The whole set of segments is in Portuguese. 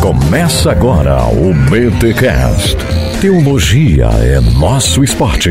Começa agora o BTCast. Teologia é nosso esporte.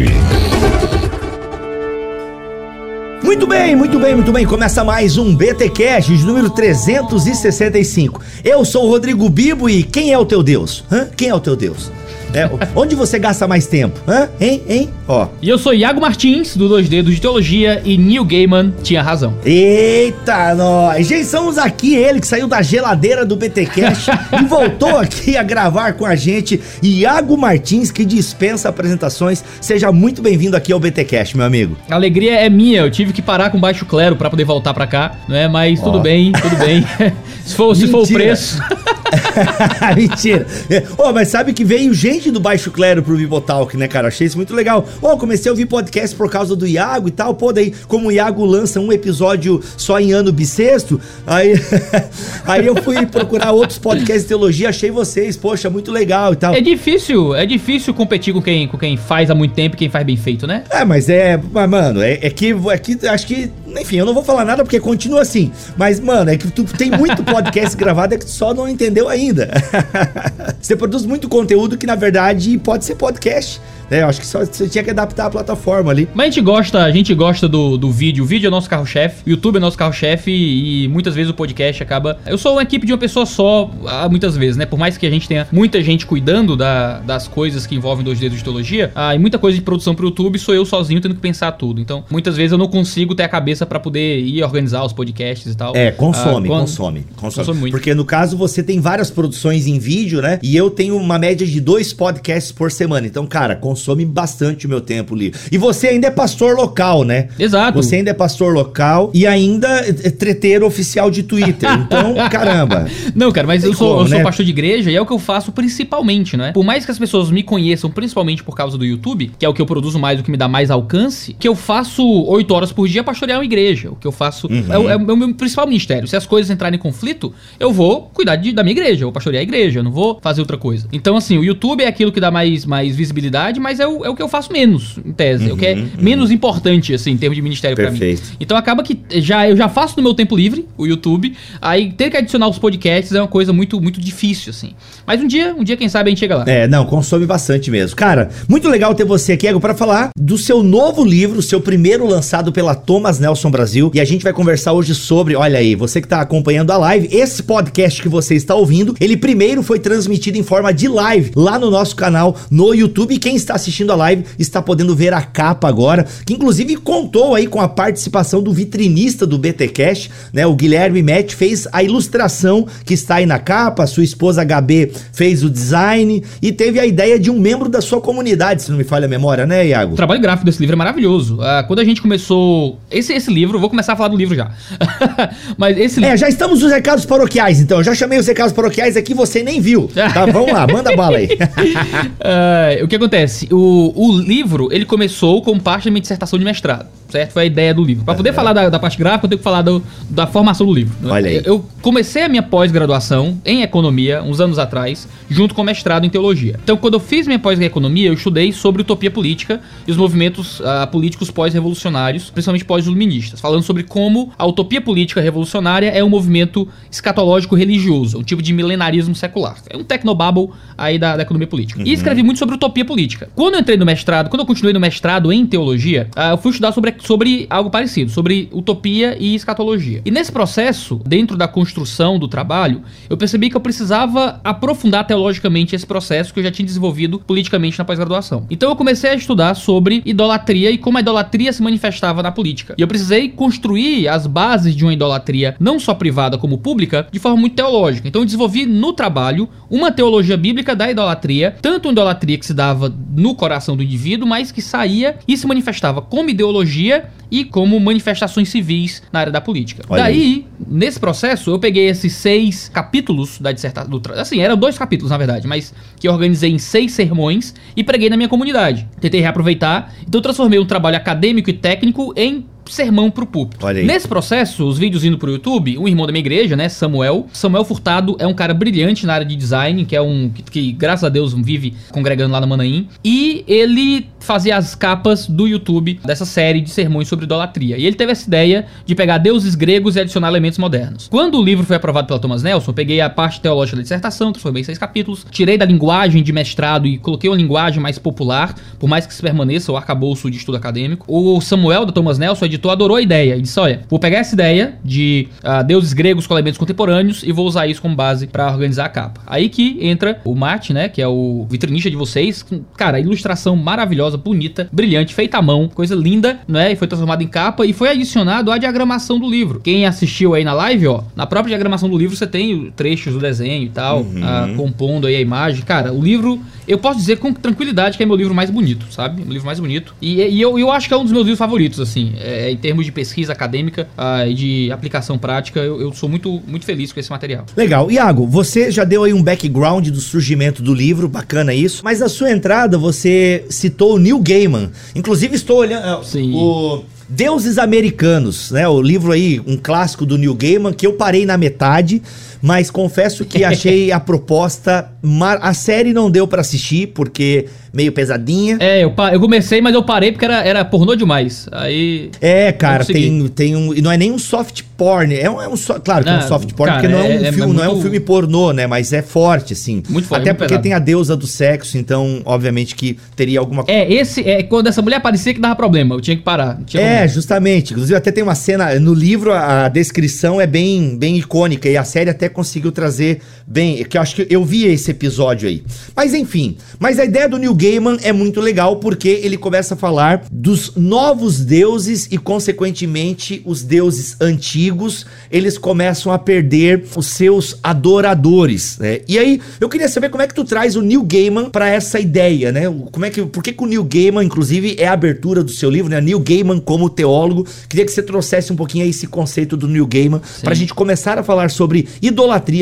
Muito bem, muito bem, muito bem. Começa mais um BT Cash de número 365. Eu sou o Rodrigo Bibo e quem é o teu Deus? Hã? Quem é o teu Deus? É, onde você gasta mais tempo? Hã? Hein? Hein? Ó. E eu sou Iago Martins, do Dois Dedos de Teologia, e Neil Gaiman tinha razão. Eita, nós! Gente, estamos aqui, ele que saiu da geladeira do BT Cash e voltou aqui a gravar com a gente, Iago Martins, que dispensa apresentações. Seja muito bem-vindo aqui ao BT Cash, meu amigo. A alegria é minha, eu tive que parar com baixo clero pra poder voltar pra cá, né? Mas tudo Ó. bem, tudo bem. se, for, se for o preço. Mentira. Ô, mas sabe que veio gente do Baixo Clero pro Bibotalk, né, cara? Achei isso muito legal. Ô, comecei a ouvir podcast por causa do Iago e tal. Pô, daí, como o Iago lança um episódio só em ano bissexto, aí, aí eu fui procurar outros podcasts de teologia, achei vocês, poxa, muito legal e tal. É difícil, é difícil competir com quem, com quem faz há muito tempo e quem faz bem feito, né? É, mas é. Mas, mano, é, é que. É que acho que. Enfim, eu não vou falar nada porque continua assim. Mas, mano, é que tu tem muito podcast gravado é que tu só não entendeu ainda. Você produz muito conteúdo que, na verdade, pode ser podcast. Né? Eu acho que só você tinha que adaptar a plataforma ali. Mas a gente gosta, a gente gosta do, do vídeo. O vídeo é nosso carro-chefe, o YouTube é nosso carro-chefe e muitas vezes o podcast acaba. Eu sou uma equipe de uma pessoa só, ah, muitas vezes, né? Por mais que a gente tenha muita gente cuidando da- das coisas que envolvem dois dedos de teologia, ah, e muita coisa de produção pro YouTube, sou eu sozinho tendo que pensar tudo. Então, muitas vezes eu não consigo ter a cabeça pra poder ir organizar os podcasts e tal. É, consome, Ah, quando- consome, consome. Consome muito. Porque no caso você tem várias produções em vídeo, né? E eu tenho uma média de dois podcasts por semana. Então, cara, consome bastante o meu tempo livre. E você ainda é pastor local, né? Exato. Você ainda é pastor local e ainda é treteiro oficial de Twitter. Então, caramba. Não, cara, mas eu sou, como, eu sou né? pastor de igreja e é o que eu faço principalmente, né? Por mais que as pessoas me conheçam principalmente por causa do YouTube, que é o que eu produzo mais, o que me dá mais alcance, que eu faço oito horas por dia pastorear uma igreja. O que eu faço Uhum. é, o- é o meu principal ministério. Se as coisas entrarem em conflito, eu vou cuidar de- da minha igreja, eu vou pastorear a igreja, eu não vou fazer outra coisa. Então, assim, o YouTube é aquilo que dá mais, mais visibilidade, mas é o, é o que eu faço menos, em tese. É o que é menos importante, assim, em termos de ministério pra mim. Uhum, Perfeito. Então acaba que já, eu já faço no meu tempo livre, o YouTube, aí ter que adicionar os podcasts é uma coisa muito, muito difícil, assim. Mas um dia, um dia, quem sabe, a gente chega lá. É, não, consome bastante mesmo. Cara, muito legal ter você aqui, Ego, para falar do seu novo livro, seu primeiro lançado pela Thomas Nelson Brasil. E a gente vai conversar hoje sobre, olha aí, você que tá acompanhando a live, esse podcast que você está ouvindo, ele primeiro foi transmitido em forma de live lá no nosso canal no YouTube. E quem está assistindo a live está podendo ver a capa agora, que inclusive contou aí com a participação do vitrinista do BT Cash, né? O Guilherme Matt fez a ilustração que está aí na capa, a sua esposa HB fez o design e teve a ideia de um membro da sua comunidade, se não me falha a memória, né, Iago? O trabalho gráfico desse livro é maravilhoso. Ah, quando a gente começou. Esse, esse livro, vou começar a falar do livro já. Mas esse É, já estamos nos recados paroquiais, então. Eu já chamei os recados paroquiais aqui, você nem viu. Tá, vamos lá, manda bala aí. Ah, o que acontece? O, o livro, ele começou como parte da minha dissertação de mestrado, certo? Foi a ideia do livro. Pra poder falar da, da parte gráfica, eu tenho que falar do- da formação do livro. né? Olha aí. Eu comecei a minha pós-graduação em economia, uns anos atrás, junto com mestrado em teologia. Então, quando eu fiz minha pós em economia, eu estudei sobre utopia política e os movimentos ah, políticos pós-revolucionários, principalmente pós-iluministas, falando sobre como a utopia política revolucionária é um movimento escatológico religioso, um tipo de milenarismo secular. É um tecnobabble aí da, da economia política. E escrevi muito sobre utopia política. Quando eu entrei no mestrado, quando eu continuei no mestrado em teologia, ah, eu fui estudar sobre, sobre algo parecido, sobre utopia e escatologia. E nesse processo, dentro da construção do trabalho, eu percebi que eu precisava aprofundar teologicamente esse processo que eu já tinha desenvolvido politicamente na pós-graduação. Então eu comecei a estudar sobre idolatria e como a idolatria se manifestava na política. E eu precisei construir as bases de uma idolatria, não só privada como pública, de forma muito teológica. Então eu desenvolvi no trabalho uma teologia bíblica da idolatria, tanto uma idolatria que se dava no coração do indivíduo, mas que saía e se manifestava como ideologia e como manifestações civis na área da política. Olha Daí, aí. nesse processo, eu peguei esses seis capítulos da dissertação. Assim, eram dois capítulos, na verdade, mas que eu organizei em seis sermões e preguei na minha comunidade. Tentei reaproveitar, então eu transformei um trabalho acadêmico e técnico em sermão pro púlpito. Nesse processo, os vídeos indo pro YouTube, um irmão da minha igreja, né, Samuel, Samuel Furtado é um cara brilhante na área de design, que é um que, que, graças a Deus vive congregando lá na Manaim, e ele fazia as capas do YouTube dessa série de sermões sobre idolatria. E ele teve essa ideia de pegar deuses gregos e adicionar elementos modernos. Quando o livro foi aprovado pela Thomas Nelson, eu peguei a parte teológica da dissertação, transformei em seis capítulos, tirei da linguagem de mestrado e coloquei uma linguagem mais popular, por mais que se permaneça o arcabouço de estudo acadêmico. O Samuel, da Thomas Nelson, o editor, adorou a ideia e disse: Olha, vou pegar essa ideia de uh, deuses gregos com elementos contemporâneos e vou usar isso como base para organizar a capa. Aí que entra o Matt, né, que é o vitrinista de vocês, com, cara, ilustração maravilhosa, bonita, brilhante, feita à mão, coisa linda, né, e foi transformada em capa e foi adicionado a diagramação do livro. Quem assistiu aí na live, ó, na própria diagramação do livro você tem trechos do desenho e tal, uhum. uh, compondo aí a imagem. Cara, o livro, eu posso dizer com tranquilidade que é meu livro mais bonito, sabe? O livro mais bonito. E, e eu, eu acho que é um dos meus livros favoritos, assim, é, em termos de pesquisa acadêmica uh, e de aplicação prática, eu, eu, sou muito, muito feliz com esse material. Legal. Iago, você já deu aí um background do surgimento do livro, bacana isso, mas na sua entrada você citou o Neil Gaiman. Inclusive estou olhando... Sim. O Deuses Americanos, né? O livro aí, um clássico do Neil Gaiman, que eu parei na metade, mas confesso que achei a proposta. A série não deu para assistir, porque meio pesadinha. É, eu, eu comecei, mas eu parei porque era, era pornô demais. Aí. É, cara, tem, tem um. E não é nem um soft porn. É um, é um claro que é um soft porn, cara, porque não é, um é, filme, é não é um filme pornô, né? Mas é forte, assim. Muito forte. Até muito porque pesado. tem a deusa do sexo, então, obviamente, que teria alguma coisa. É, esse. É quando essa mulher aparecia que dava problema. Eu tinha que parar. Tinha é, justamente. Inclusive, até tem uma cena. No livro, a, a descrição é bem, bem icônica. E a série até conseguiu trazer bem. Que eu acho que eu vi esse episódio aí. Mas enfim. Mas a ideia do Neil Gaiman é muito legal porque ele começa a falar dos novos deuses e, consequentemente, os deuses antigos, eles começam a perder os seus adoradores, né? E aí, eu queria saber como é que tu traz o Neil Gaiman para essa ideia, né? Como é que, por que, que o Neil Gaiman, inclusive, é a abertura do seu livro, né? Neil Gaiman como teólogo. Queria que você trouxesse um pouquinho aí esse conceito do Neil Gaiman para a gente começar a falar sobre idolatria,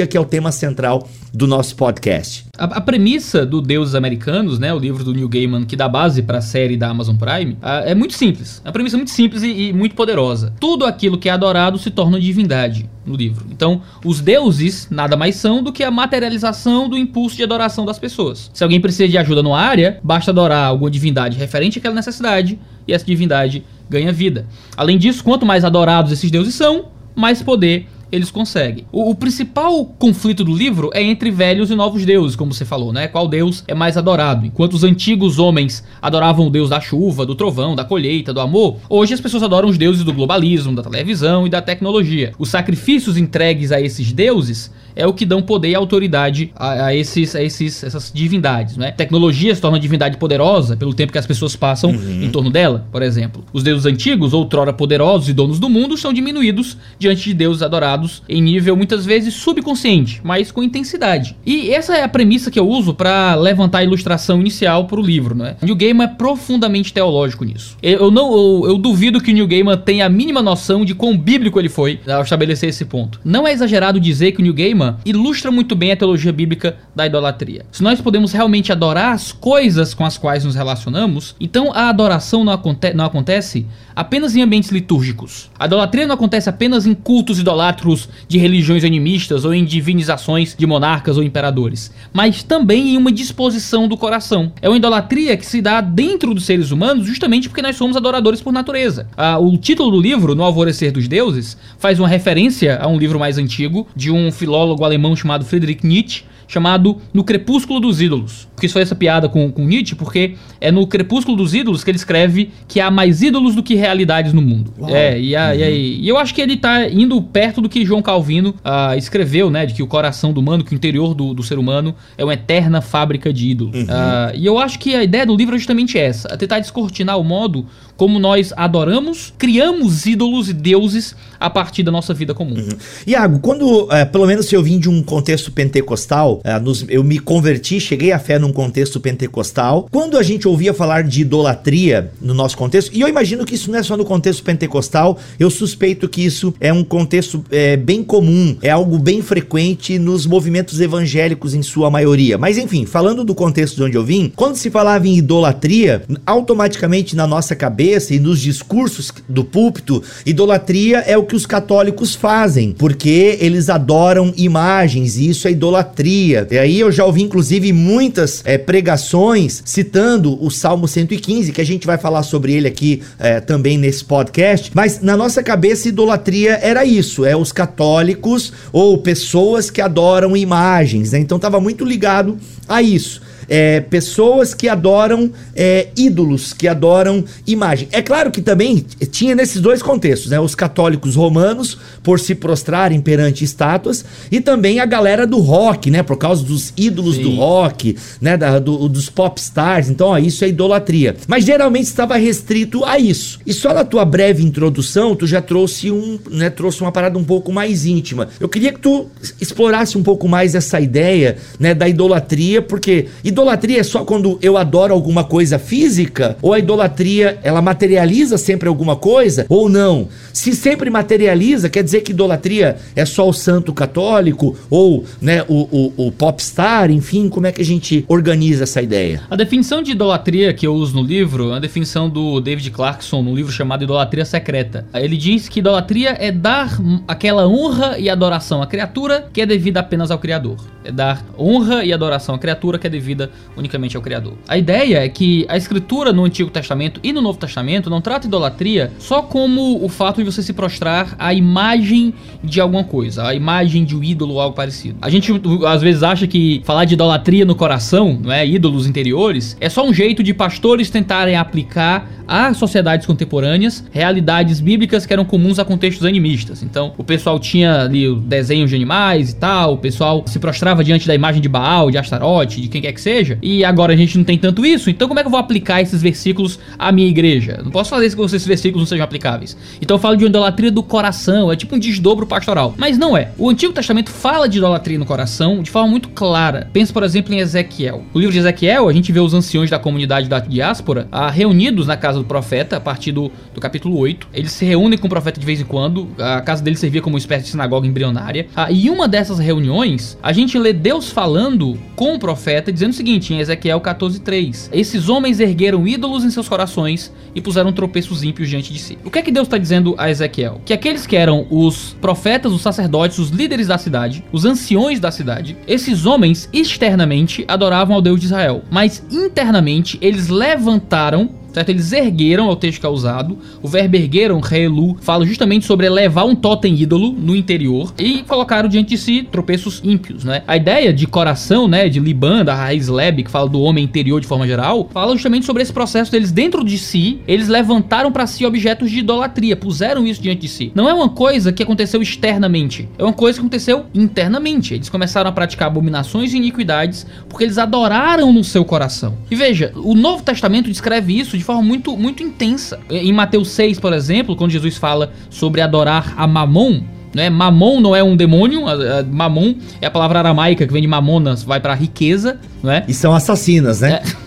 que é o tema central do nosso podcast. A, a, premissa do Deuses Americanos, né, o livro do Neil Gaiman que dá base para a série da Amazon Prime, a, é muito simples. A premissa é muito simples e, e, muito poderosa. Tudo aquilo que é adorado se torna divindade no livro. Então, os deuses nada mais são do que a materialização do impulso de adoração das pessoas. Se alguém precisa de ajuda numa área, basta adorar alguma divindade referente àquela necessidade e essa divindade ganha vida. Além disso, quanto mais adorados esses deuses são, mais poder eles conseguem. O, o, principal conflito do livro é entre velhos e novos deuses, como você falou, né? Qual deus é mais adorado? Enquanto os antigos homens adoravam o deus da chuva, do trovão, da colheita, do amor, hoje as pessoas adoram os deuses do globalismo, da televisão e da tecnologia. Os sacrifícios entregues a esses deuses é o que dão poder e autoridade a, a esses, a esses, essas divindades, né? Tecnologia se torna divindade poderosa pelo tempo que as pessoas passam uhum. em torno dela, por exemplo. Os deuses antigos, outrora poderosos e donos do mundo, são diminuídos diante de deuses adorados em nível muitas vezes subconsciente, mas com intensidade. E essa é a premissa que eu uso para levantar a ilustração inicial para o livro, né? New Gaiman é profundamente teológico nisso. Eu não, eu, eu duvido que o New Gaiman tenha a mínima noção de quão bíblico ele foi ao estabelecer esse ponto. Não é exagerado dizer que o New Gaiman ilustra muito bem a teologia bíblica da idolatria. Se nós podemos realmente adorar as coisas com as quais nos relacionamos, então a adoração não, aconte não acontece apenas em ambientes litúrgicos. A idolatria não acontece apenas em cultos idolátricos de religiões animistas ou em divinizações de monarcas ou imperadores, mas também em uma disposição do coração. É uma idolatria que se dá dentro dos seres humanos justamente porque nós somos adoradores por natureza. O título do livro, No Alvorecer dos Deuses, faz uma referência a um livro mais antigo de um filólogo alemão chamado Friedrich Nietzsche, chamado No Crepúsculo dos Ídolos. Porque isso foi essa piada com, com Nietzsche, porque é no Crepúsculo dos Ídolos que ele escreve que há mais ídolos do que realidades no mundo. Uau. É, e, a, uhum. e, e, eu acho que ele tá indo perto do que João Calvino uh, escreveu, né? De que o coração do humano, que o interior do, do ser humano é uma eterna fábrica de ídolos. Uhum. Uh, e eu acho que a ideia do livro é justamente essa: é tentar descortinar o modo como nós adoramos, criamos ídolos e deuses a partir da nossa vida comum. Uhum. Iago, quando, é, pelo menos se eu vim de um contexto pentecostal, é, nos, eu me converti, cheguei à fé num contexto pentecostal. Quando a gente ouvia falar de idolatria no nosso contexto, e eu imagino que isso não é só no contexto pentecostal, eu suspeito que isso é um contexto é, bem comum, é algo bem frequente nos movimentos evangélicos em sua maioria. Mas enfim, falando do contexto de onde eu vim, quando se falava em idolatria, automaticamente na nossa cabeça, cabeça e nos discursos do púlpito, idolatria é o que os católicos fazem, porque eles adoram imagens e isso é idolatria. E aí eu já ouvi inclusive muitas é, pregações citando o Salmo 115, que a gente vai falar sobre ele aqui é, também nesse podcast, mas na nossa cabeça idolatria era isso, é os católicos ou pessoas que adoram imagens, né? Então estava muito ligado a isso é, pessoas que adoram é, ídolos, que adoram imagem. É claro que também tinha nesses dois contextos, né? Os católicos romanos, por se prostrarem perante estátuas, e também a galera do rock, né? Por causa dos ídolos Sim. do rock, né? Da, do, dos pop stars. Então, ó, isso é idolatria. Mas geralmente estava restrito a isso. E só na tua breve introdução, tu já trouxe um, né? Trouxe uma parada um pouco mais íntima. Eu queria que tu explorasse um pouco mais essa ideia, né? Da idolatria, porque idolatria é só quando eu adoro alguma coisa física? Ou a idolatria, ela materializa sempre alguma coisa? Ou não? Se sempre materializa, quer dizer que idolatria é só o santo católico? Ou né, o, o, o popstar? Enfim, como é que a gente organiza essa ideia? A definição de idolatria que eu uso no livro é a definição do David Clarkson, num livro chamado Idolatria Secreta. Ele diz que idolatria é dar aquela honra e adoração à criatura que é devida apenas ao Criador. É dar honra e adoração à criatura que é devida unicamente ao Criador. A ideia é que a escritura no Antigo Testamento e no Novo Testamento não trata idolatria só como o fato de você se prostrar à imagem de alguma coisa, a imagem de um ídolo ou algo parecido. A gente às vezes acha que falar de idolatria no coração, não é, ídolos interiores, é só um jeito de pastores tentarem aplicar a sociedades contemporâneas realidades bíblicas que eram comuns a contextos animistas. Então, o pessoal tinha ali desenhos de animais e tal, o pessoal se prostrava diante da imagem de Baal, de Astarote, de quem quer que seja, e agora a gente não tem tanto isso, então como é que eu vou aplicar esses versículos à minha igreja? Não posso fazer isso com esses versículos não sejam aplicáveis. Então eu falo de idolatria do coração, é tipo um desdobro pastoral. Mas não é. O Antigo Testamento fala de idolatria no coração de forma muito clara. Pensa, por exemplo, em Ezequiel. No livro de Ezequiel, a gente vê os anciões da comunidade da diáspora ah, reunidos na casa do profeta, a partir do, do capítulo 8. Eles se reúnem com o profeta de vez em quando, a casa dele servia como uma espécie de sinagoga embrionária. Ah, e uma dessas reuniões, a gente lê Deus falando com o profeta, dizendo seguinte, em Ezequiel 14:3. Esses homens ergueram ídolos em seus corações e puseram tropeços ímpios diante de si. O que é que Deus está dizendo a Ezequiel? Que aqueles que eram os profetas, os sacerdotes, os líderes da cidade, os anciões da cidade, esses homens externamente adoravam ao Deus de Israel, mas internamente eles levantaram certo? Eles ergueram, é o texto que é usado. O verbo ergueram, reelu, fala justamente sobre elevar um totem ídolo no interior e colocaram diante de si tropeços ímpios, né? A ideia de coração, né, de Liban, da raiz leb, que fala do homem interior de forma geral, fala justamente sobre esse processo deles dentro de si, eles levantaram para si objetos de idolatria, puseram isso diante de si. Não é uma coisa que aconteceu externamente, é uma coisa que aconteceu internamente. Eles começaram a praticar abominações e iniquidades porque eles adoraram no seu coração. E veja, o Novo Testamento descreve isso de forma muito, muito intensa. Em Mateus 6, por exemplo, quando Jesus fala sobre adorar a Mamon, né? Mamon não é um demônio, Mamon é a palavra aramaica que vem de mamonas, vai para riqueza, né? E são assassinas, né? É.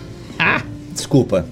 Desculpa.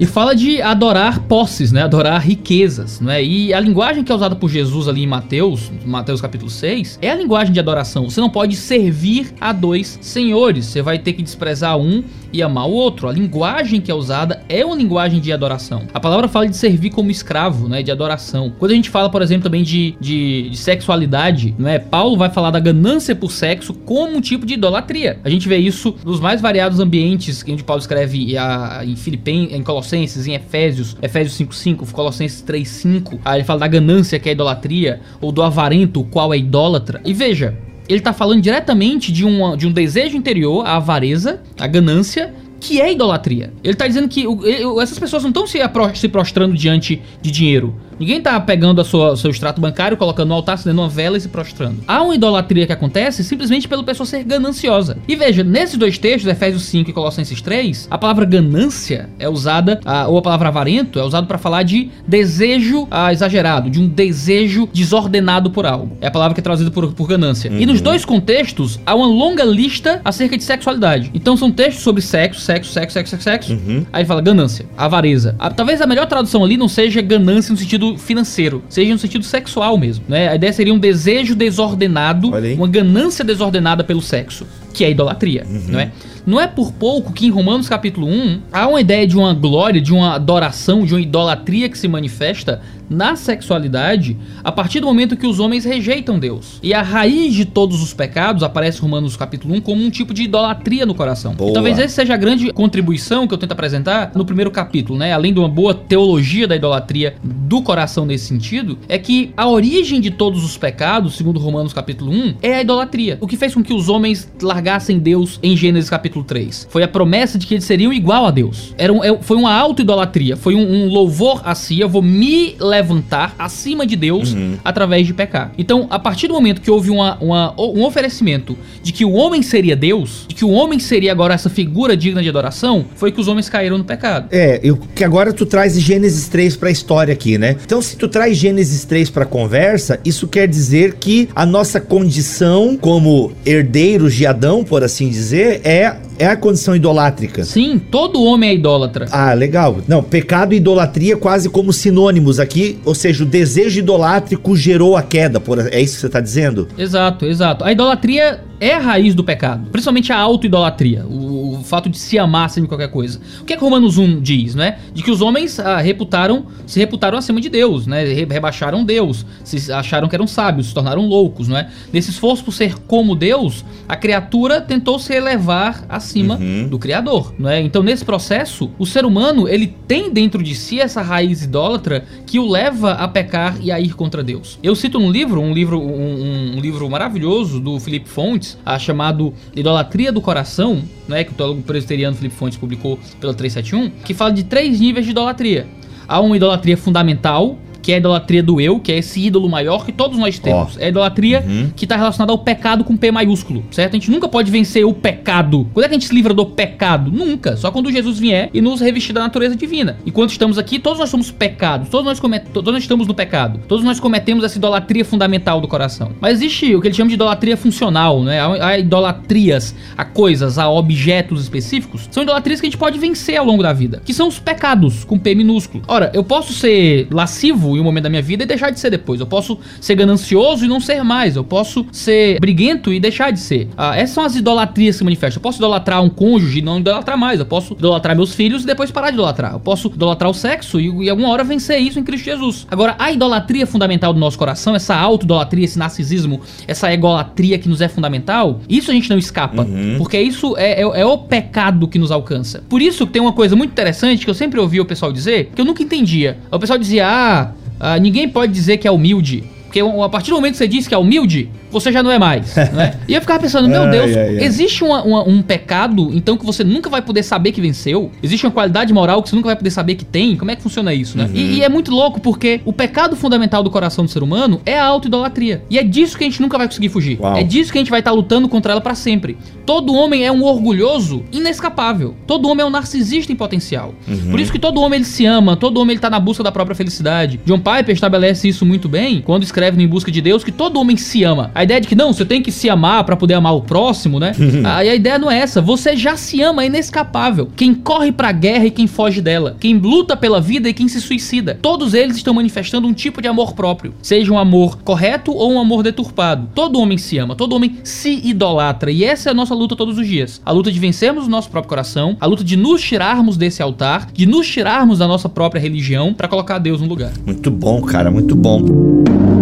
e fala de adorar posses, né? Adorar riquezas, né? E a linguagem que é usada por Jesus ali em Mateus, Mateus capítulo 6, é a linguagem de adoração. Você não pode servir a dois senhores. Você vai ter que desprezar um e amar o outro. A linguagem que é usada é uma linguagem de adoração. A palavra fala de servir como escravo, né? De adoração. Quando a gente fala, por exemplo, também de, de, de sexualidade, não é? Paulo vai falar da ganância por sexo como um tipo de idolatria. A gente vê isso nos mais variados ambientes que Paulo escreve a, em Filipenses, em Colossenses, em Efésios, Efésios 5:5, Colossenses 3:5. Aí ele fala da ganância que é idolatria ou do avarento, o qual é idólatra. E veja, ele está falando diretamente de, uma, de um desejo interior, a avareza, a ganância, que é idolatria. Ele está dizendo que o, essas pessoas não estão se, se prostrando diante de dinheiro. Ninguém tá pegando a sua, seu extrato bancário, colocando no altar, acendendo uma vela e se prostrando. Há uma idolatria que acontece simplesmente pelo pessoa ser gananciosa. E veja, nesses dois textos, Efésios 5 e Colossenses 3, a palavra ganância é usada, a, ou a palavra avarento é usada para falar de desejo a, exagerado, de um desejo desordenado por algo. É a palavra que é traduzida por, por ganância. Uhum. E nos uhum. dois contextos, há uma longa lista acerca de sexualidade. Então são textos sobre sexo, sexo, sexo, sexo, sexo, sexo. Uhum. Aí fala ganância, avareza. A, talvez a melhor tradução ali não seja ganância no sentido sentido financeiro, seja no sentido sexual mesmo, né? A ideia seria um desejo desordenado, uma ganância desordenada pelo sexo. Que é a idolatria, não é? Não é por pouco que em Romanos capítulo 1 há uma ideia de uma glória, de uma adoração, de uma idolatria que se manifesta na sexualidade a partir do momento que os homens rejeitam Deus. E a raiz de todos os pecados aparece em Romanos capítulo 1 como um tipo de idolatria no coração. Boa. E talvez essa seja a grande contribuição que eu tento apresentar no primeiro capítulo, né? Além de uma boa teologia da idolatria do coração nesse sentido, é que a origem de todos os pecados, segundo Romanos capítulo 1, é a idolatria. O que fez com que os homens largassem Deus em Gênesis capítulo 3 foi a promessa de que eles seriam igual a Deus. Era um, é- foi uma auto-idolatria, foi um, um louvor a si, eu vou me levantar acima de Deus através de pecar. Então, a partir do momento que houve uma, uma- um oferecimento de que o homem seria Deus, de que o homem seria agora essa figura digna de adoração, foi que os homens caíram no pecado. É, eu, que agora tu traz Gênesis 3 pra história aqui, né? Então, se tu traz Gênesis 3 pra conversa, isso quer dizer que a nossa condição como herdeiros de Adão, por assim dizer, é, é a condição idolátrica. Sim, todo homem é idólatra. Ah, legal. Não, pecado e idolatria quase como sinônimos aqui, ou seja, o desejo idolátrico gerou a queda, por, é isso que você tá dizendo? Exato, exato. A idolatria é a raiz do pecado, principalmente a auto-idolatria, o, o fato de se amar acima de qualquer coisa. O que é que Romanos 1 diz, né? De que os homens ah, reputaram, se reputaram acima de Deus, né? Re- Rebaixaram Deus, se acharam que eram sábios, se tornaram loucos, não é? Nesse esforço por ser como Deus, a criatura tentou se elevar acima do Criador, não é? Então, nesse processo, o ser humano, ele tem dentro de si essa raiz idólatra que o leva a pecar e a ir contra Deus. Eu cito um livro, um livro, um, um livro maravilhoso do Felipe Fontes, ah, chamado Idolatria do Coração, né, que o teólogo presbiteriano Felipe Fontes publicou pela 371, que fala de três níveis de idolatria. Há uma idolatria fundamental, que é a idolatria do eu, que é esse ídolo maior que todos nós temos. É a idolatria que está relacionada ao pecado com P maiúsculo, certo? A gente nunca pode vencer o pecado. Quando é que a gente se livra do pecado? Nunca. Só quando Jesus vier e nos revestir da natureza divina. Enquanto estamos aqui, todos nós somos pecados. Todos nós, comet... todos nós estamos no pecado. Todos nós cometemos essa idolatria fundamental do coração. Mas existe o que ele chama de idolatria funcional, né? Há idolatrias a coisas, a objetos específicos. São idolatrias que a gente pode vencer ao longo da vida. Que são os pecados, com P minúsculo. Ora, eu posso ser lascivo em um momento da minha vida e deixar de ser depois. Eu posso ser ganancioso e não ser mais. Eu posso ser briguento e deixar de ser. Ah, essas são as idolatrias que se manifestam. Eu posso idolatrar um cônjuge e não idolatrar mais. Eu posso idolatrar meus filhos e depois parar de idolatrar. Eu posso idolatrar o sexo e, e alguma hora vencer isso em Cristo Jesus. Agora, a idolatria fundamental do nosso coração, essa auto-idolatria, esse narcisismo, essa egolatria que nos é fundamental, isso a gente não escapa. Porque isso é, é- é o pecado que nos alcança. Por isso que tem uma coisa muito interessante que eu sempre ouvi o pessoal dizer, que eu nunca entendia. O pessoal dizia, ah, ah, ninguém pode dizer que é humilde. Porque a partir do momento que você diz que é humilde, você já não é mais, né? E eu ficava pensando, meu Deus, ai, ai. existe uma- uma- um pecado, então, que você nunca vai poder saber que venceu? Existe uma qualidade moral que você nunca vai poder saber que tem? Como é que funciona isso, né? E, e é muito louco porque o pecado fundamental do coração do ser humano é a auto-idolatria. E é disso que a gente nunca vai conseguir fugir. Uau. É disso que a gente vai estar lutando contra ela pra sempre. Todo homem é um orgulhoso inescapável. Todo homem é um narcisista em potencial. Por isso que todo homem ele se ama, todo homem ele tá na busca da própria felicidade. John Piper estabelece isso muito bem quando escreve no Em Busca de Deus que todo homem se ama. A ideia de que não, você tem que se amar pra poder amar o próximo, né? Aí a ideia não é essa. Você já se ama, é inescapável. Quem corre pra guerra e quem foge dela. Quem luta pela vida e quem se suicida. Todos eles estão manifestando um tipo de amor próprio. Seja um amor correto ou um amor deturpado. Todo homem se ama, todo homem se idolatra. E essa é a nossa luta todos os dias. A luta de vencermos o nosso próprio coração, a luta de nos tirarmos desse altar, de nos tirarmos da nossa própria religião pra colocar Deus no lugar. Muito bom, cara, muito bom.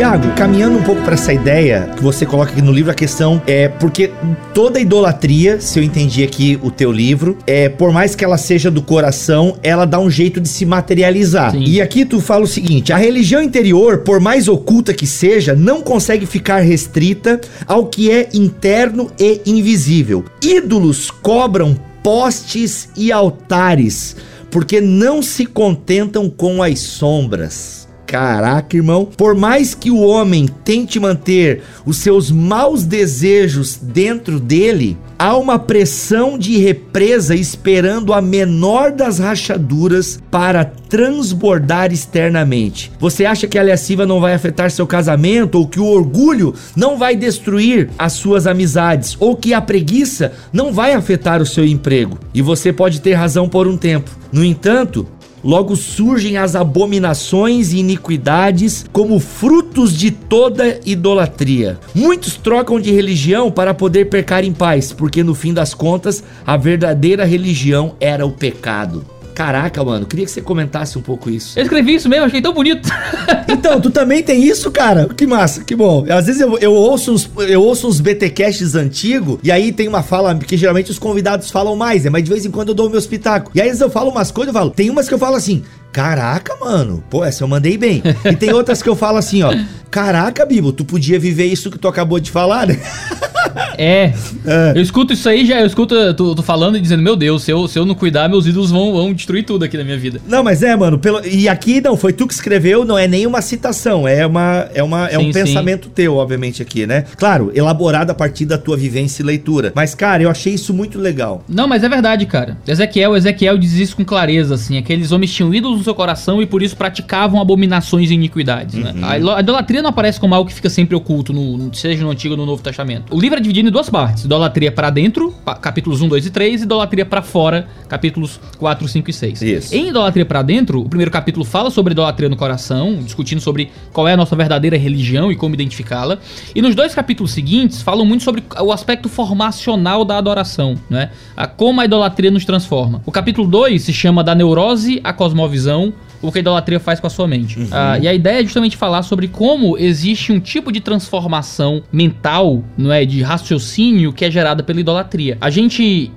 Iago, caminhando um pouco para essa ideia que você coloca aqui no livro, a questão é porque toda idolatria, se eu entendi aqui o teu livro, é por mais que ela seja do coração, ela dá um jeito de se materializar. Sim. E aqui tu fala o seguinte: a religião interior, por mais oculta que seja, não consegue ficar restrita ao que é interno e invisível. Ídolos cobram postes e altares, porque não se contentam com as sombras. Caraca, irmão. Por mais que o homem tente manter os seus maus desejos dentro dele, há uma pressão de represa esperando a menor das rachaduras para transbordar externamente. Você acha que a lasciva não vai afetar seu casamento ou que o orgulho não vai destruir as suas amizades ou que a preguiça não vai afetar o seu emprego? E você pode ter razão por um tempo. No entanto, Logo surgem as abominações e iniquidades como frutos de toda idolatria. Muitos trocam de religião para poder pecar em paz, porque no fim das contas, a verdadeira religião era o pecado. Caraca, mano, queria que você comentasse um pouco isso. Eu escrevi isso mesmo, achei tão bonito. então, tu também tem isso, cara? Que massa, que bom. Às vezes eu, eu ouço uns, eu ouço uns BTcasts antigos e aí tem uma fala, porque geralmente os convidados falam mais, né? Mas de vez em quando eu dou o meu espetáculo. E aí às vezes eu falo umas coisas, eu falo, tem umas que eu falo assim, Caraca, mano. Pô, essa eu mandei bem. E tem outras que eu falo assim, ó. Caraca, Bibo, tu podia viver isso que tu acabou de falar, né? É. é. Eu escuto isso aí, já eu escuto tu, tu, falando e dizendo, meu Deus, se eu, se eu não cuidar, meus ídolos vão, vão destruir tudo aqui na minha vida. Não, mas é, mano, pelo, e aqui não, foi tu que escreveu, não é nem uma citação, é uma é uma é sim, um pensamento sim. teu, obviamente aqui, né? Claro, elaborado a partir da tua vivência e leitura. Mas cara, eu achei isso muito legal. Não, mas é verdade, cara. Ezequiel, Ezequiel diz isso com clareza assim, aqueles homens tinham ídolos no seu coração e por isso praticavam abominações e iniquidades, né? uhum. né? A idolatria não aparece como algo que fica sempre oculto no, seja no Antigo ou no Novo Testamento. O livro é dividido em duas partes partes. Idolatria para dentro, capítulos 1, 2 e 3, e idolatria para fora, capítulos 4, 5 e 6. Isso. Em idolatria para dentro, o primeiro capítulo fala sobre idolatria no coração, discutindo sobre qual é a nossa verdadeira religião e como identificá-la. E nos dois capítulos seguintes falam muito sobre o aspecto formacional da adoração, né? A como a idolatria nos transforma. O capítulo 2 se chama da neurose à cosmovisão, o que a idolatria faz com a sua mente. Uhum. Ah, e a ideia é justamente falar sobre como existe um tipo de transformação mental, não é, de raciocínio que é gerada pela idolatria. A gente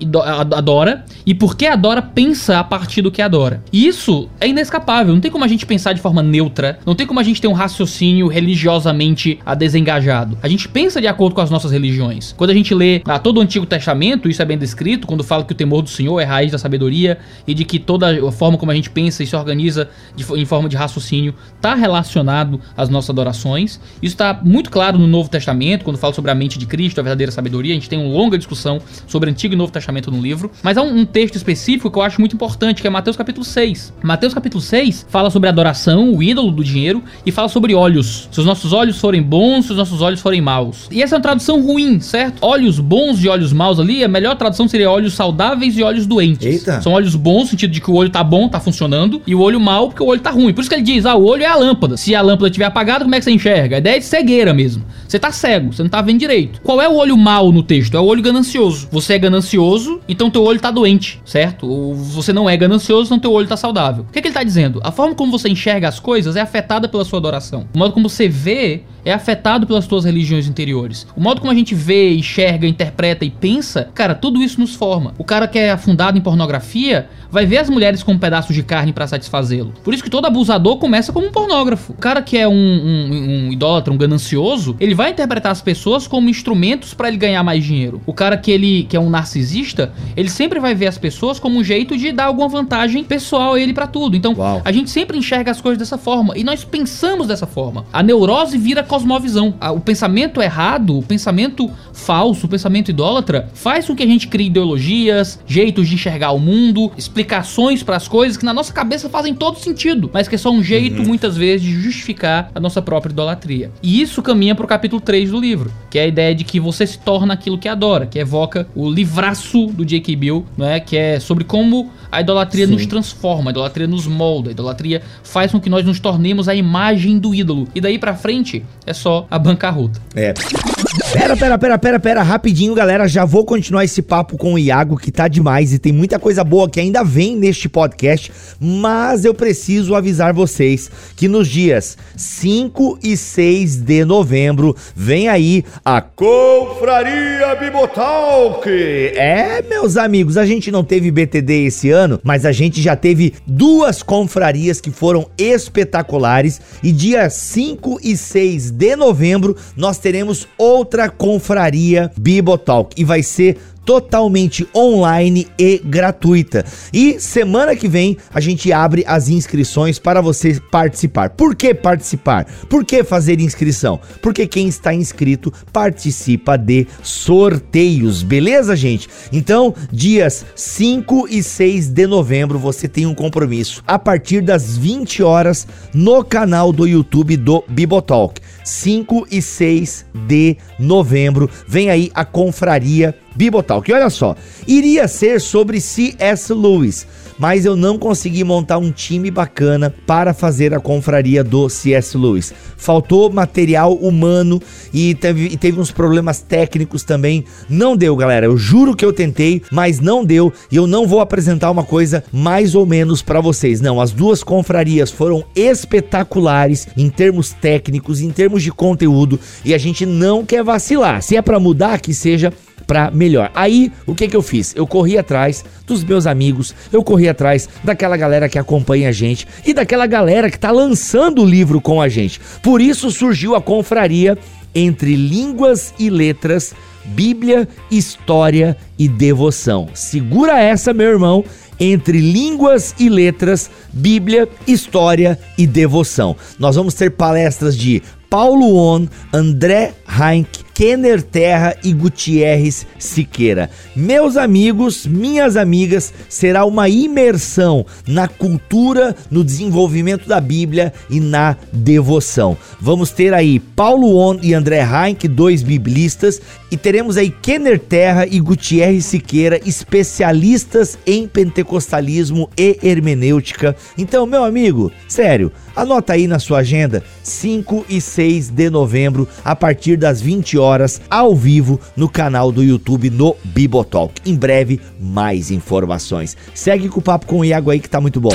adora e porque adora pensa a partir do que adora. E isso é inescapável. Não tem como a gente pensar de forma neutra. Não tem como a gente ter um raciocínio religiosamente desengajado. A gente pensa de acordo com as nossas religiões. Quando a gente lê ah, todo o Antigo Testamento, isso é bem descrito, quando fala que o temor do Senhor é raiz da sabedoria e de que toda a forma como a gente pensa e se organiza de, em forma de raciocínio está relacionado às nossas adorações. Isso está muito claro no Novo Testamento, quando fala sobre a mente de Cristo, a verdadeira sabedoria. A gente tem uma longa discussão sobre Antigo e Novo Testamento no livro. Mas há um, um texto específico que eu acho muito importante, que é Mateus capítulo 6. Mateus capítulo 6 fala sobre adoração, o ídolo do dinheiro, e fala sobre olhos. Se os nossos olhos forem bons, se os nossos olhos forem maus. E essa é uma tradução ruim, certo? Olhos bons e olhos maus ali, a melhor tradução seria olhos saudáveis e olhos doentes. Eita. São olhos bons, no sentido de que o olho tá bom, tá funcionando, e o olho mau mal porque o olho tá ruim. Por isso que ele diz: ah, o olho é a lâmpada. Se a lâmpada estiver apagada, como é que você enxerga? A ideia é de cegueira mesmo. Você tá cego, você não tá vendo direito. Qual é o olho mal no texto? É o olho ganancioso. Você é ganancioso, então teu olho tá doente, certo? Ou você não é ganancioso, então teu olho tá saudável. O que, é que ele tá dizendo? A forma como você enxerga as coisas é afetada pela sua adoração. O modo como você vê é afetado pelas tuas religiões interiores. O modo como a gente vê, enxerga, interpreta e pensa, cara, tudo isso nos forma. O cara que é afundado em pornografia vai ver as mulheres como pedaços de carne para satisfazê-lo. Por isso que todo abusador começa como um pornógrafo. O cara que é um, um, um idólatra, um ganancioso, ele vai interpretar as pessoas como instrumentos para ele ganhar mais dinheiro. O cara que ele que é um narcisista, ele sempre vai ver as pessoas como um jeito de dar alguma vantagem pessoal a ele para tudo. Então, Uau. a gente sempre enxerga as coisas dessa forma e nós pensamos dessa forma. A neurose vira cosmovisão. O pensamento errado, o pensamento falso, o pensamento idólatra, faz com que a gente crie ideologias, jeitos de enxergar o mundo, explicações para as coisas que na nossa cabeça fazem todo sentido, mas que é só um jeito, uhum. muitas vezes, de justificar a nossa própria idolatria. E isso caminha pro capítulo 3 do livro, que é a ideia de que você se torna aquilo que adora, que evoca o livraço do J.K. Bill, não é? Que é sobre como a idolatria Sim. nos transforma, a idolatria nos molda, a idolatria faz com que nós nos tornemos a imagem do ídolo. E daí para frente é só a bancarrota. É. Pera, pera, pera, pera, pera, rapidinho, galera. Já vou continuar esse papo com o Iago, que tá demais e tem muita coisa boa que ainda vem neste podcast. Mas eu preciso avisar vocês que nos dias 5 e 6 de novembro vem aí a Confraria Bibotalk. É, meus amigos, a gente não teve BTD esse ano, mas a gente já teve duas confrarias que foram espetaculares. E dia 5 e 6 de novembro nós teremos outra confraria Bibotalk e vai ser totalmente online e gratuita. E semana que vem a gente abre as inscrições para você participar. Por que participar? Por que fazer inscrição? Porque quem está inscrito participa de sorteios, beleza, gente? Então, dias 5 e 6 de novembro você tem um compromisso a partir das 20 horas no canal do YouTube do Bibotalk. 5 e 6 de novembro. Vem aí a confraria Bibotalk. E olha só, iria ser sobre C.S. Lewis, mas eu não consegui montar um time bacana para fazer a confraria do C.S. Lewis. Faltou material humano e teve, e teve uns problemas técnicos também. Não deu, galera. Eu juro que eu tentei, mas não deu. E eu não vou apresentar uma coisa mais ou menos para vocês. Não, as duas confrarias foram espetaculares em termos técnicos, em termos de conteúdo. E a gente não quer vacilar. Se é para mudar, que seja para melhor. Aí, o que que eu fiz? Eu corri atrás dos meus amigos, eu corri atrás daquela galera que acompanha a gente e daquela galera que tá lançando o livro com a gente. Por isso surgiu a confraria entre línguas e letras, Bíblia, história e devoção. Segura essa, meu irmão, entre línguas e letras, Bíblia, história e devoção. Nós vamos ter palestras de Paulo On, André Heinck, Kenner Terra e Gutierrez Siqueira. Meus amigos, minhas amigas, será uma imersão na cultura, no desenvolvimento da Bíblia e na devoção. Vamos ter aí Paulo On e André Heinck, dois biblistas, e teremos aí Kenner Terra e Gutierrez Siqueira, especialistas em pentecostalismo e hermenêutica. Então, meu amigo, sério, anota aí na sua agenda 5 e 6 de novembro, a partir das 20 horas, ao vivo no canal do YouTube no Bibotalk. Em breve, mais informações. Segue com o papo com o Iago aí que tá muito bom.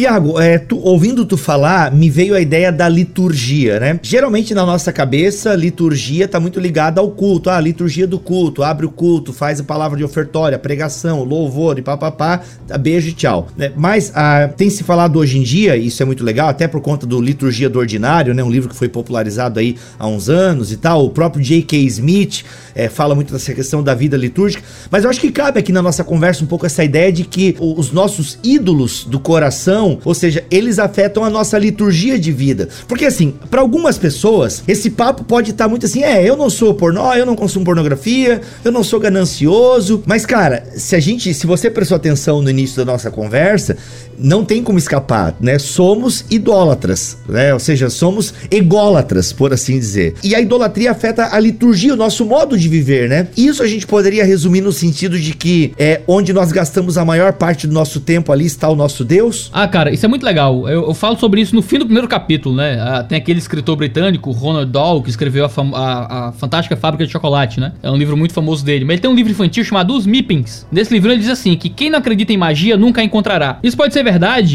Iago, é, tu, ouvindo tu falar, me veio a ideia da liturgia, né? Geralmente na nossa cabeça, liturgia tá muito ligada ao culto. Ah, liturgia do culto, abre o culto, faz a palavra de ofertória, pregação, louvor e papapá, beijo e tchau. Né? Mas ah, tem se falado hoje em dia, e isso é muito legal, até por conta do Liturgia do Ordinário, né? Um livro que foi popularizado aí há uns anos e tal. O próprio J.K. Smith é, fala muito dessa questão da vida litúrgica. Mas eu acho que cabe aqui na nossa conversa um pouco essa ideia de que os nossos ídolos do coração ou seja, eles afetam a nossa liturgia de vida. Porque assim, para algumas pessoas, esse papo pode estar tá muito assim, é, eu não sou pornô, eu não consumo pornografia, eu não sou ganancioso, mas cara, se a gente, se você prestou atenção no início da nossa conversa, não tem como escapar, né? Somos idólatras, né? Ou seja, somos ególatras, por assim dizer. E a idolatria afeta a liturgia, o nosso modo de viver, né? Isso a gente poderia resumir no sentido de que é onde nós gastamos a maior parte do nosso tempo ali está o nosso Deus. Ah, cara, isso é muito legal. Eu, eu falo sobre isso no fim do primeiro capítulo, né? Ah, tem aquele escritor britânico, Ronald Dahl, que escreveu a, a, a, Fantástica Fábrica de Chocolate, né? É um livro muito famoso dele. Mas ele tem um livro infantil chamado Os Mipings. Nesse livro ele diz assim, que quem não acredita em magia nunca a encontrará. Isso pode ser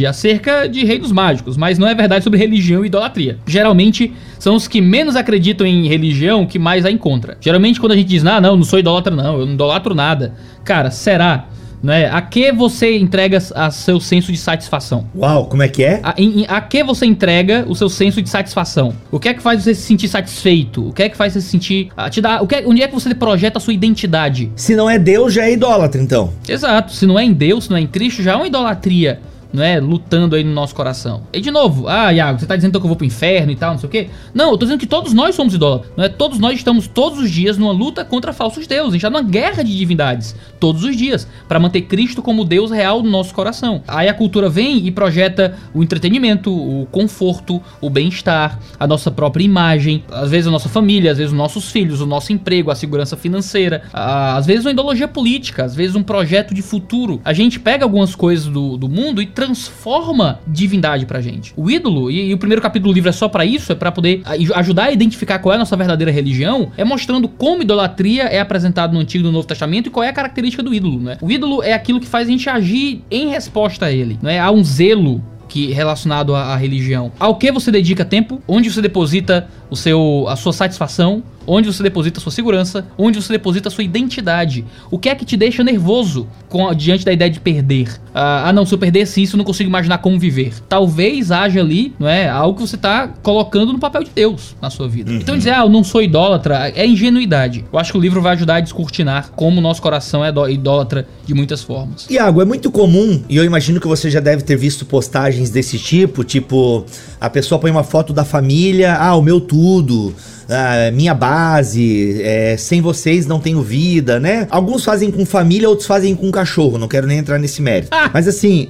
acerca de reinos mágicos, mas não é verdade sobre religião e idolatria. Geralmente, são os que menos acreditam em religião que mais a encontra. Geralmente, quando a gente diz, ah, não, não sou idólatra não, eu não idolatro nada. Cara, será? Né? A que você entrega a seu senso de satisfação? Uau, como é que é? A, em, a que você entrega o seu senso de satisfação? O que é que faz você se sentir satisfeito? O que é que faz você se sentir. A, te dá, o que é, onde é que você projeta a sua identidade? Se não é Deus, já é idólatra, então. Exato. Se não é em Deus, se não é em Cristo, já é uma idolatria não é? Lutando aí no nosso coração. E de novo, ah, Iago, você tá dizendo então que eu vou pro inferno e tal, não sei o quê? Não, eu tô dizendo que todos nós somos idólatras, não é? Todos nós estamos todos os dias numa luta contra falsos deuses, a gente tá numa guerra de divindades, todos os dias, para manter Cristo como Deus real no nosso coração. Aí a cultura vem e projeta o entretenimento, o conforto, o bem-estar, a nossa própria imagem, às vezes a nossa família, às vezes os nossos filhos, o nosso emprego, a segurança financeira, às vezes uma ideologia política, às vezes um projeto de futuro. A gente pega algumas coisas do, do mundo e transforma divindade pra gente. O ídolo, e, e o primeiro capítulo do livro é só para isso, é para poder ajudar a identificar qual é a nossa verdadeira religião, é mostrando como idolatria é apresentado no Antigo e no Novo Testamento e qual é a característica do ídolo, né? O ídolo é aquilo que faz a gente agir em resposta a ele, né? Há um zelo que relacionado à, à, religião. Ao que você dedica tempo? Onde você deposita o seu, a sua satisfação? Onde você deposita sua segurança, onde você deposita sua identidade. O que é que te deixa nervoso com, diante da ideia de perder? Ah, ah, não, se eu perdesse isso, eu não consigo imaginar como viver. Talvez haja ali, não é, algo que você está colocando no papel de Deus na sua vida. Uhum. Então dizer, ah, eu não sou idólatra, é ingenuidade. Eu acho que o livro vai ajudar a descortinar como o nosso coração é idólatra de muitas formas. Iago, é muito comum, e eu imagino que você já deve ter visto postagens desse tipo, tipo, a pessoa põe uma foto da família, ah, o meu tudo ah, minha base, é, sem vocês não tenho vida, né? Alguns fazem com família, outros fazem com cachorro, não quero nem entrar nesse mérito. Ah. Mas assim,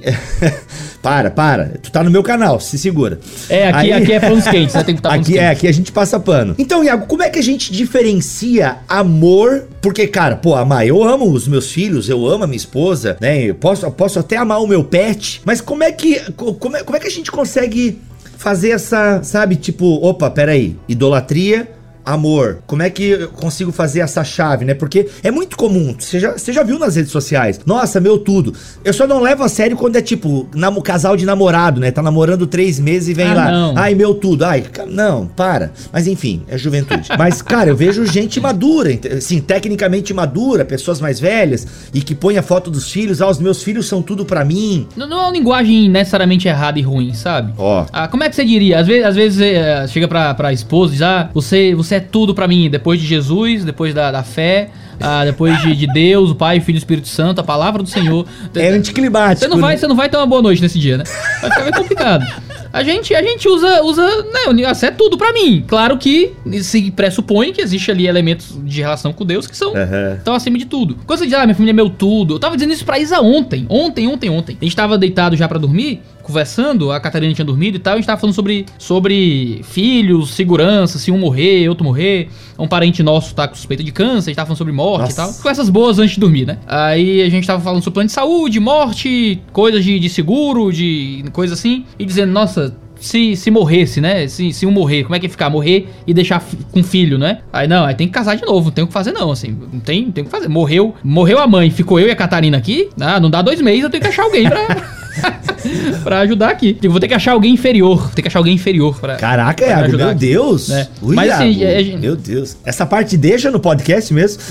para, para, tu tá no meu canal, se segura. É, aqui, Aí... aqui é panos quentes, né? Tem que estar tá Aqui é, aqui a gente passa pano. Então, Iago, como é que a gente diferencia amor? Porque, cara, pô, amar, eu amo os meus filhos, eu amo a minha esposa, né? Eu posso, posso até amar o meu pet, mas como é que, como é, como é que a gente consegue fazer essa, sabe, tipo, opa, peraí, idolatria amor. Como é que eu consigo fazer essa chave, né? Porque é muito comum, você já, você já viu nas redes sociais. Nossa, meu tudo. Eu só não levo a sério quando é tipo, namo, casal de namorado, né? Tá namorando três meses e vem ah, lá. Não. Ai, meu tudo. Ai, não, para. Mas enfim, é juventude. Mas, cara, eu vejo gente madura, assim, tecnicamente madura, pessoas mais velhas, e que põe a foto dos filhos. Ah, os meus filhos são tudo para mim. Não, não, é uma linguagem necessariamente errada e ruim, sabe? Ó. Oh. Ah, como é que você diria? Às vezes, às vezes é, chega pra, pra esposa e diz, ah, você, você é tudo para mim. Depois de Jesus, depois da, da fé, ah, depois de, de, Deus, o Pai, o Filho e o Espírito Santo, a palavra do Senhor. É anticlimático. Você não vai, né? você não vai ter uma boa noite nesse dia, né? Vai ficar meio complicado. A gente, a gente usa, usa, né, é tudo para mim. Claro que se pressupõe que existe ali elementos de relação com Deus que são uhum. estão acima de tudo. Quando você diz, ah, minha família é meu tudo. Eu tava dizendo isso pra Isa ontem. Ontem, ontem, ontem. A gente tava deitado já para dormir conversando, a Catarina tinha dormido e tal, a gente tava falando sobre, sobre filhos, segurança, se um morrer, outro morrer, um parente nosso tá com suspeita de câncer, a gente tava falando sobre morte Nossa. e tal. Com essas boas antes de dormir, né? Aí a gente tava falando sobre plano de saúde, morte, coisas de, de seguro, de coisa assim, e dizendo, nossa, se, se morresse, né? Se, se um morrer, como é que ia ficar? Morrer e deixar com filho, né? Aí não, aí tem que casar de novo, não tem o que fazer não, assim. Não tem, tem o que fazer. Morreu, morreu a mãe, ficou eu e a Catarina aqui, ah, não dá dois meses, eu tenho que achar alguém pra... pra ajudar aqui. Tipo, vou ter que achar alguém inferior. Vou ter que achar alguém inferior pra. Caraca, pra Iago, meu aqui. Deus. É. Ui, Mas assim, é, é, meu Deus. Essa parte deixa no podcast mesmo?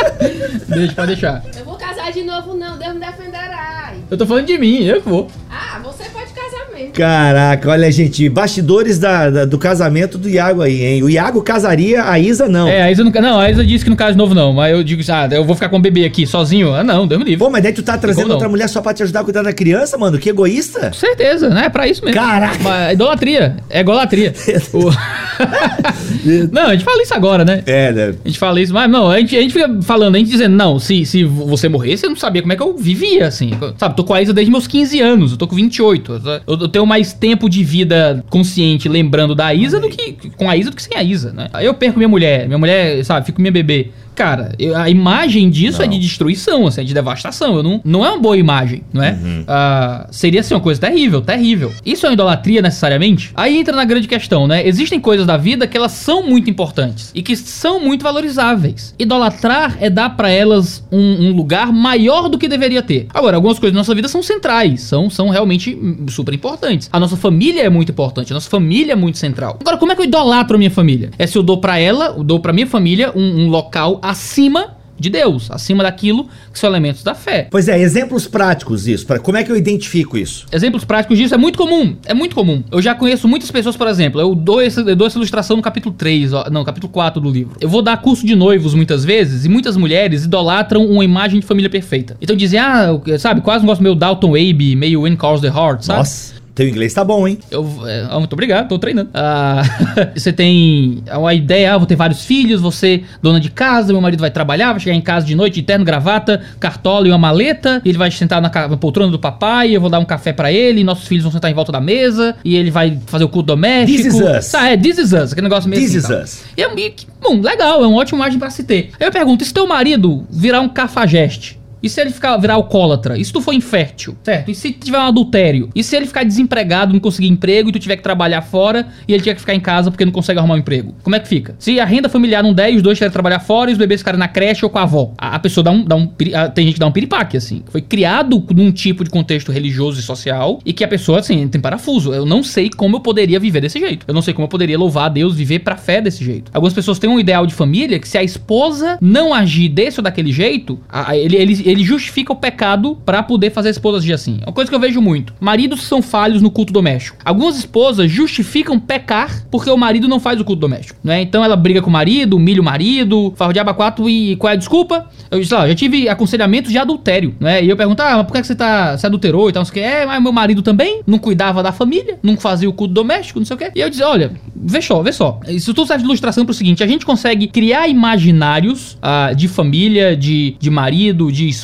deixa, pode deixar. Eu vou casar de novo, não. Deus me defenderá. Eu tô falando de mim, eu vou. Ah, Caraca, olha, gente, bastidores da, da, do casamento do Iago aí, hein? O Iago casaria, a Isa não. É, a Isa não. Não, a Isa disse que não casa de novo, não. Mas eu digo, ah, eu vou ficar com o bebê aqui sozinho. Ah, não, Deus me livre. Pô, mas daí tu tá trazendo outra mulher só pra te ajudar a cuidar da criança, mano? Que egoísta. Com certeza, né? É pra isso mesmo. Caraca. Mas, idolatria. É idolatria. o... não, a gente fala isso agora, né? É, né? A gente fala isso, mas não, a gente, a gente fica falando, a gente dizendo, não, se, se você morresse, eu não sabia como é que eu vivia, assim. Sabe, tô com a Isa desde meus 15 anos, eu tô com 28. Eu, eu tenho mais tempo de vida consciente lembrando da Isa do que com a Isa do que sem a Isa, né? Eu perco minha mulher, minha mulher, sabe, fico com minha bebê. Cara, eu, a imagem disso não. é de destruição, assim, é de devastação. Eu não, não é uma boa imagem, não é? Uhum. Uh, seria assim uma coisa terrível, terrível. Isso é uma idolatria necessariamente? Aí entra na grande questão, né? Existem coisas da vida que elas são muito importantes e que são muito valorizáveis. Idolatrar é dar para elas um, um, lugar maior do que deveria ter. Agora, algumas coisas da nossa vida são centrais, são, são realmente super importantes. A nossa família é muito importante, a nossa família é muito central. Agora, como é que eu idolatro a minha família? É se eu dou para ela, eu dou para minha família um, um local acima de Deus, acima daquilo que são elementos da fé. Pois é, exemplos práticos disso. Pra, como é que eu identifico isso? Exemplos práticos disso é muito comum. É muito comum. Eu já conheço muitas pessoas, por exemplo, eu dou, essa, eu dou essa ilustração no capítulo 3, ó, não, capítulo 4 do livro. Eu vou dar curso de noivos muitas vezes e muitas mulheres idolatram uma imagem de família perfeita. Então dizem, ah, sabe, quase um negócio meio Dalton Abe, meio When Calls the Heart, sabe? Nossa. Teu inglês tá bom, hein? Eu, é, muito obrigado, tô treinando. Ah, você tem uma ideia, ah, vou ter vários filhos, você dona de casa, meu marido vai trabalhar, vai chegar em casa de noite de terno, gravata, cartola e uma maleta, ele vai sentar na, na poltrona do papai, eu vou dar um café para ele, nossos filhos vão sentar em volta da mesa, e ele vai fazer o culto doméstico. This is us. Tá, é, this is us, aquele negócio mesmo. This assim, is us. E, é, bom, legal, é uma ótima imagem para se ter. Aí eu pergunto, e se teu marido virar um cafajeste? E se ele ficar virar alcoólatra? E se tu for infértil, certo? E se tiver um adultério? E se ele ficar desempregado, não conseguir emprego e tu tiver que trabalhar fora e ele tiver que ficar em casa porque não consegue arrumar um emprego? Como é que fica? Se a renda familiar não der e os dois tiverem que trabalhar fora e os bebês ficarem na creche ou com a avó, a, a pessoa dá um, dá um tem gente que dá um piripaque, assim. Foi criado num tipo de contexto religioso e social e que a pessoa, assim, tem parafuso. Eu não sei como eu poderia viver desse jeito. Eu não sei como eu poderia louvar a Deus, viver pra fé desse jeito. Algumas pessoas têm um ideal de família que se a esposa não agir desse ou daquele jeito, a- a- ele, ele, ele justifica o pecado pra poder fazer a esposa agir assim. É uma coisa que eu vejo muito. Maridos são falhos no culto doméstico. Algumas esposas justificam pecar porque o marido não faz o culto doméstico, né? Então ela briga com o marido, humilha o marido, faz o diabo e qual é a desculpa? Eu disse, lá, já tive aconselhamentos de adultério, né? E eu pergunto, ah, mas por que que você tá, você adulterou e tal, não sei o que. É, mas meu marido também não cuidava da família, não fazia o culto doméstico, não sei o que. E eu disse, olha, vê só, vê só. Isso tudo serve de ilustração pro seguinte, a gente consegue criar imaginários ah, de família, de, de marido, de esposa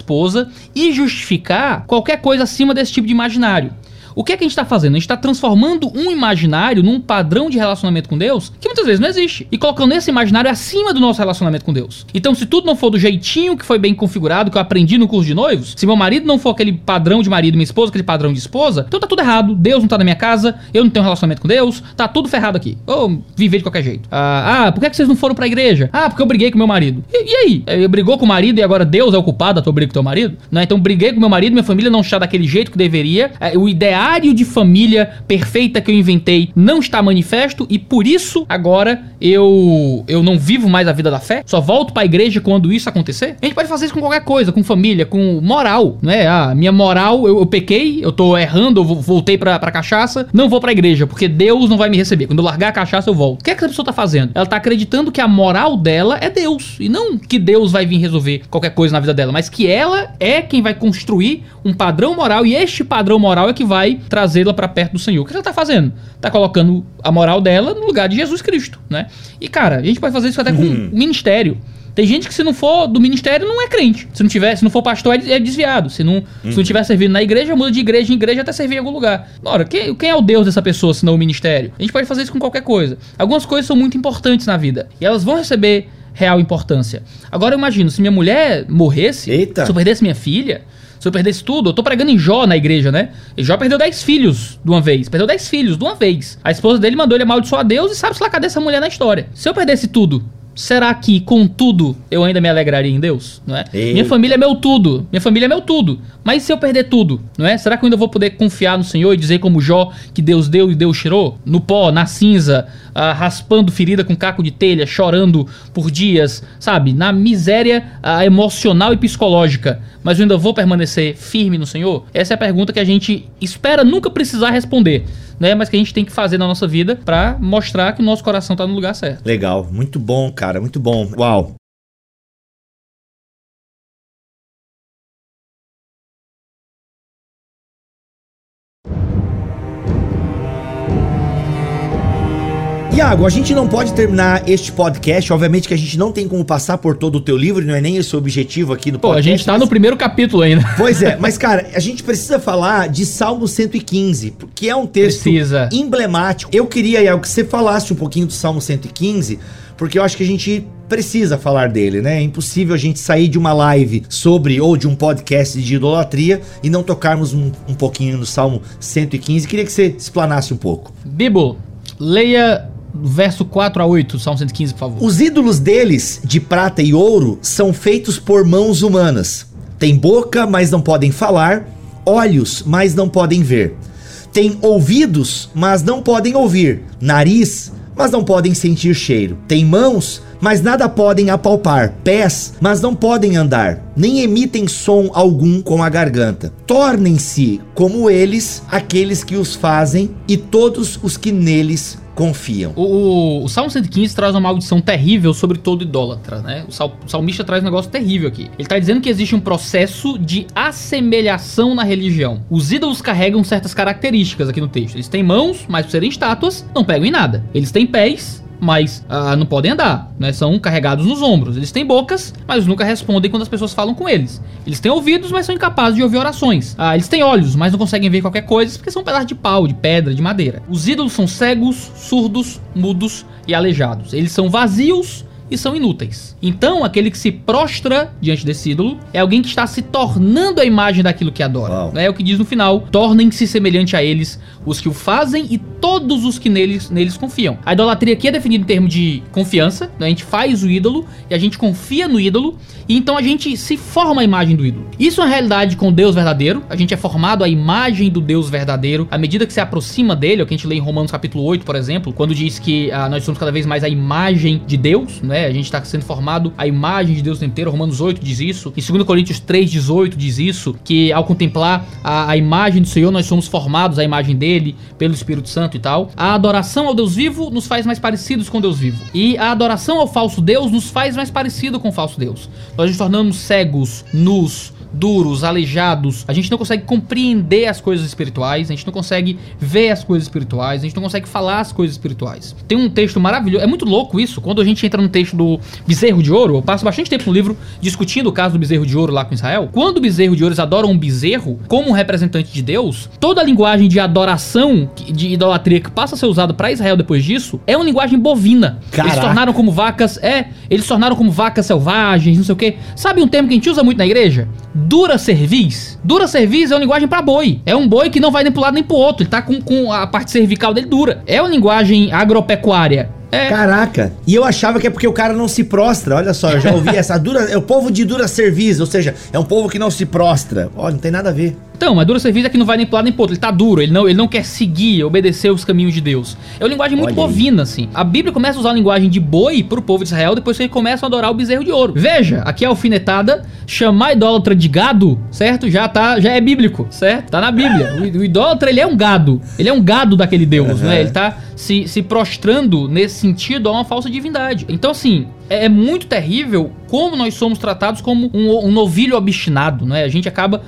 e justificar qualquer coisa acima desse tipo de imaginário. O que é que a gente está fazendo? A gente está transformando um imaginário num padrão de relacionamento com Deus que muitas vezes não existe. E colocando esse imaginário acima do nosso relacionamento com Deus. Então, se tudo não for do jeitinho que foi bem configurado, que eu aprendi no curso de noivos, se meu marido não for aquele padrão de marido minha esposa, aquele padrão de esposa, então tá tudo errado. Deus não tá na minha casa, eu não tenho relacionamento com Deus, tá tudo ferrado aqui. Ou viver de qualquer jeito. Ah, ah, por que, é que vocês não foram pra igreja? Ah, porque eu briguei com meu marido. E, e aí? Eu brigou com o marido e agora Deus é o culpado da tua briga com teu marido? Né? Então briguei com meu marido, minha família não está daquele jeito que deveria. É, o ideário de família perfeita que eu inventei não está manifesto e por isso agora eu eu não vivo mais a vida da fé. Só volto pra igreja quando isso acontecer. A gente pode fazer isso com qualquer coisa, com família, com moral, não é? Ah, minha moral, eu, eu pequei, eu tô errando, eu vo- voltei pra, pra cachaça, não vou pra igreja, porque Deus não vai me receber. Quando eu largar a cachaça, eu volto. O que é que essa pessoa tá fazendo? Ela tá acreditando que a moral dela é Deus. E não que Deus vai vir resolver qualquer coisa na vida dela, mas que ela é quem vai construir um padrão moral e este padrão moral é que vai trazê-la pra perto do Senhor. O que ela tá fazendo? Tá colocando a moral dela no lugar de Jesus Cristo, né? E cara, a gente pode fazer isso até com o ministério. Tem gente que se não for do ministério não é crente. Se não tiver, se não for pastor é é desviado. Se não, se não tiver servindo na igreja, muda de igreja em igreja até servir em algum lugar. Ora, quem, quem é o Deus dessa pessoa se não o ministério? A gente pode fazer isso com qualquer coisa. Algumas coisas são muito importantes na vida e elas vão receber real importância. Agora eu imagino, se minha mulher morresse, Eita. se eu perdesse minha filha, se eu perdesse tudo, eu tô pregando em Jó na igreja, né? E Jó perdeu 10 filhos de uma vez. Perdeu 10 filhos de uma vez. A esposa dele mandou ele amaldiçoar Deus e sabe-se lá cadê essa mulher na história. Se eu perdesse tudo, será que, contudo, eu ainda me alegraria em Deus? Não é? Minha família é meu tudo. Minha família é meu tudo. Mas se eu perder tudo, não é? Será que eu ainda vou poder confiar no Senhor e dizer como Jó que Deus deu e Deus tirou? No pó, na cinza, ah, raspando ferida com caco de telha, chorando por dias, sabe? Na miséria ah, emocional e psicológica. Mas eu ainda vou permanecer firme no Senhor? Essa é a pergunta que a gente espera nunca precisar responder, né? Mas que a gente tem que fazer na nossa vida pra mostrar que o nosso coração tá no lugar certo. Legal, muito bom, cara, muito bom. Uau. Iago, a gente não pode terminar este podcast. Obviamente que a gente não tem como passar por todo o teu livro, não é nem esse o objetivo aqui no Pô, a podcast. gente tá mas- no primeiro capítulo ainda. Pois é, mas cara, a gente precisa falar de Salmo 115, que é um texto Precisa. emblemático. Eu queria, Iago, que você falasse um pouquinho do Salmo 115, porque eu acho que a gente precisa falar dele, né? É impossível a gente sair de uma live sobre ou de um podcast de idolatria e não tocarmos um, um pouquinho no Salmo 115. Queria que você explanasse um pouco. Bibo, leia verso 4 a 8, Salmo 115, por favor. Os ídolos deles, de prata e ouro, são feitos por mãos humanas. Têm boca, mas não podem falar, olhos, mas não podem ver. Têm ouvidos, mas não podem ouvir, nariz, mas não podem sentir cheiro. Têm mãos, mas nada podem apalpar, pés, mas não podem andar, nem emitem som algum com a garganta. Tornem-se como eles aqueles que os fazem e todos os que neles confiam. O, o, Salmo 115 traz uma maldição terrível sobre todo idólatra, né? O, sal, o salmista traz um negócio terrível aqui. Ele tá dizendo que existe um processo de assemelhação na religião. Os ídolos carregam certas características aqui no texto. Eles têm mãos, mas por serem estátuas, não pegam em nada. Eles têm pés, mas ah, não podem andar, né? São carregados nos ombros. Eles têm bocas, mas nunca respondem quando as pessoas falam com eles. Eles têm ouvidos, mas são incapazes de ouvir orações. Ah, eles têm olhos, mas não conseguem ver qualquer coisa porque são um pedaço de pau, de pedra, de madeira. Os ídolos são cegos, surdos, mudos e aleijados. Eles são vazios e são inúteis. Então, aquele que se prostra diante desse ídolo é alguém que está se tornando a imagem daquilo que adora. Uau. É o que diz no final: tornem-se semelhante a eles os que o fazem e todos os que neles, neles confiam. A idolatria aqui é definida em termos de confiança, né? a gente faz o ídolo e a gente confia no ídolo, e então a gente se forma a imagem do ídolo. Isso é uma realidade com Deus verdadeiro, a gente é formado à imagem do Deus verdadeiro, à medida que se aproxima dele, é o que a gente lê em Romanos capítulo 8, por exemplo, quando diz que ah, nós somos cada vez mais a imagem de Deus, né? A gente está sendo formado à imagem de Deus o tempo inteiro, Romanos 8 diz isso, em 2 Coríntios 3, 18 diz isso, que ao contemplar a, a imagem do Senhor, nós somos formados à imagem dele, pelo Espírito Santo e tal. A adoração ao Deus vivo nos faz mais parecidos com Deus vivo. E a adoração ao falso Deus nos faz mais parecido com o falso Deus. Nós nos tornamos cegos, nus, duros, aleijados. A gente não consegue compreender as coisas espirituais, a gente não consegue ver as coisas espirituais, a gente não consegue falar as coisas espirituais. Tem um texto maravilhoso, é muito louco isso, quando a gente entra no texto do bezerro de ouro, eu passo bastante tempo no livro discutindo o caso do bezerro de ouro lá com Israel. Quando o bezerro de ouro eles adoram um bezerro como um representante de Deus, toda a linguagem de adoração, de idolatria que passa a ser usada para Israel depois disso, é uma linguagem bovina. Eles Caraca. tornaram tornaram como vacas, é, eles tornaram como vacas selvagens, não sei o quê. Sabe um termo que a gente usa muito na igreja? Dura cerviz. Dura cerviz é uma linguagem pra boi. É um boi que não vai nem pro lado nem pro outro, ele tá com, com a parte cervical dele dura. É uma linguagem agropecuária. É. Caraca, e eu achava que é porque o cara não se prostra. Olha só, eu já ouvi essa dura. É o povo de dura serviço, ou seja, é um povo que não se prostra. Olha, não tem nada a ver. Então, mas dura serviço é que não vai nem pro lado nem pro outro. Ele tá duro, ele não, ele não quer seguir, obedecer os caminhos de Deus. É uma linguagem muito Olha aí. bovina, assim. A Bíblia começa a usar a linguagem de boi pro povo de Israel depois que eles começam a adorar o bezerro de ouro. Veja, aqui é a alfinetada, chamar idólatra de gado, certo? Já tá, já é bíblico, certo? Tá na Bíblia. O, o idólatra, ele é um gado. Ele é um gado daquele Deus, Aham. né? Ele tá se, se prostrando nesse sentido a uma falsa divindade. Então, assim, é, é muito terrível como nós somos tratados como um, um novilho obstinado, né? A gente acaba,